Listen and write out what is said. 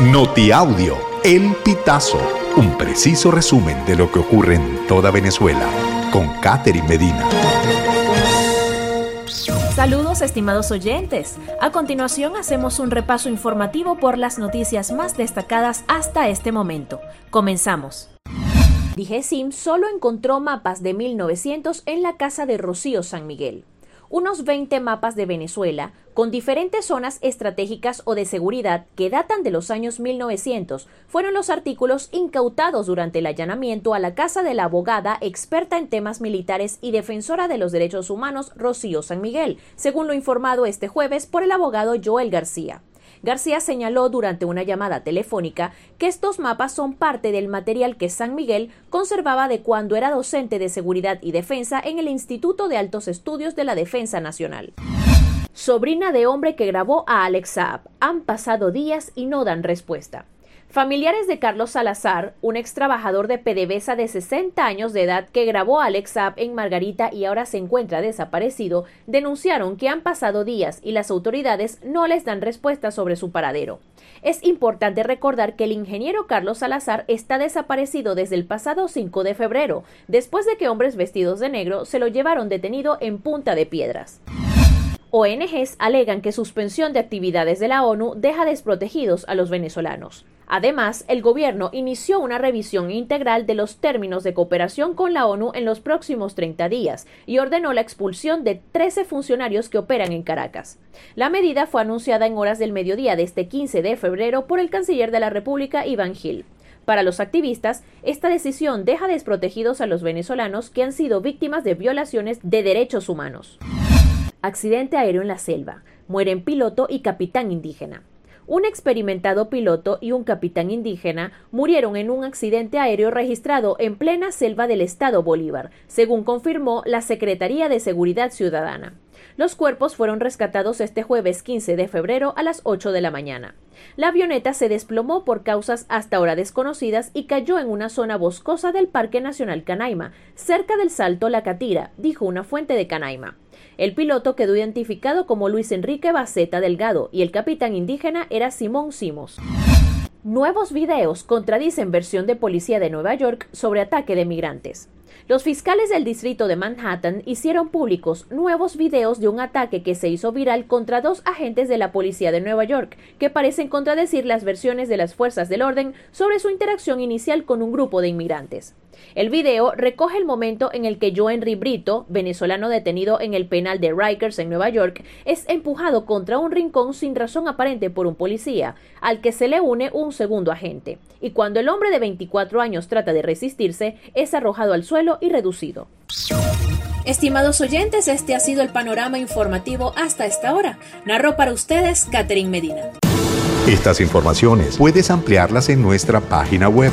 Notiaudio, El Pitazo, un preciso resumen de lo que ocurre en toda Venezuela, con Catherine Medina. Saludos estimados oyentes. A continuación hacemos un repaso informativo por las noticias más destacadas hasta este momento. Comenzamos. DGCIM solo encontró mapas de 1900 en la casa de Rocío San Miguel unos 20 mapas de Venezuela con diferentes zonas estratégicas o de seguridad que datan de los años 1900 fueron los artículos incautados durante el allanamiento a la casa de la abogada experta en temas militares y defensora de los derechos humanos Rocío San Miguel, según lo informado este jueves por el abogado Joel García. García señaló durante una llamada telefónica que estos mapas son parte del material que San Miguel conservaba de cuando era docente de seguridad y defensa en el Instituto de Altos Estudios de la Defensa Nacional. Sobrina de hombre que grabó a Alex Saab. Han pasado días y no dan respuesta. Familiares de Carlos Salazar, un ex trabajador de PDVSA de 60 años de edad que grabó a Alex Saab en Margarita y ahora se encuentra desaparecido, denunciaron que han pasado días y las autoridades no les dan respuesta sobre su paradero. Es importante recordar que el ingeniero Carlos Salazar está desaparecido desde el pasado 5 de febrero, después de que hombres vestidos de negro se lo llevaron detenido en Punta de Piedras. ONGs alegan que suspensión de actividades de la ONU deja desprotegidos a los venezolanos. Además, el gobierno inició una revisión integral de los términos de cooperación con la ONU en los próximos 30 días y ordenó la expulsión de 13 funcionarios que operan en Caracas. La medida fue anunciada en horas del mediodía de este 15 de febrero por el canciller de la República, Iván Gil. Para los activistas, esta decisión deja desprotegidos a los venezolanos que han sido víctimas de violaciones de derechos humanos. Accidente aéreo en la selva. Mueren piloto y capitán indígena. Un experimentado piloto y un capitán indígena murieron en un accidente aéreo registrado en plena selva del estado Bolívar, según confirmó la Secretaría de Seguridad Ciudadana. Los cuerpos fueron rescatados este jueves 15 de febrero a las 8 de la mañana. La avioneta se desplomó por causas hasta ahora desconocidas y cayó en una zona boscosa del Parque Nacional Canaima, cerca del Salto La Catira, dijo una fuente de Canaima. El piloto quedó identificado como Luis Enrique Baceta Delgado y el capitán indígena era Simón Simos. Nuevos videos contradicen versión de policía de Nueva York sobre ataque de migrantes. Los fiscales del distrito de Manhattan hicieron públicos nuevos videos de un ataque que se hizo viral contra dos agentes de la policía de Nueva York, que parecen contradecir las versiones de las fuerzas del orden sobre su interacción inicial con un grupo de inmigrantes. El video recoge el momento en el que Joe Henry Brito, venezolano detenido en el penal de Rikers en Nueva York, es empujado contra un rincón sin razón aparente por un policía, al que se le une un segundo agente, y cuando el hombre de 24 años trata de resistirse, es arrojado al suelo y reducido. Estimados oyentes, este ha sido el panorama informativo hasta esta hora. Narró para ustedes Catherine Medina. Estas informaciones puedes ampliarlas en nuestra página web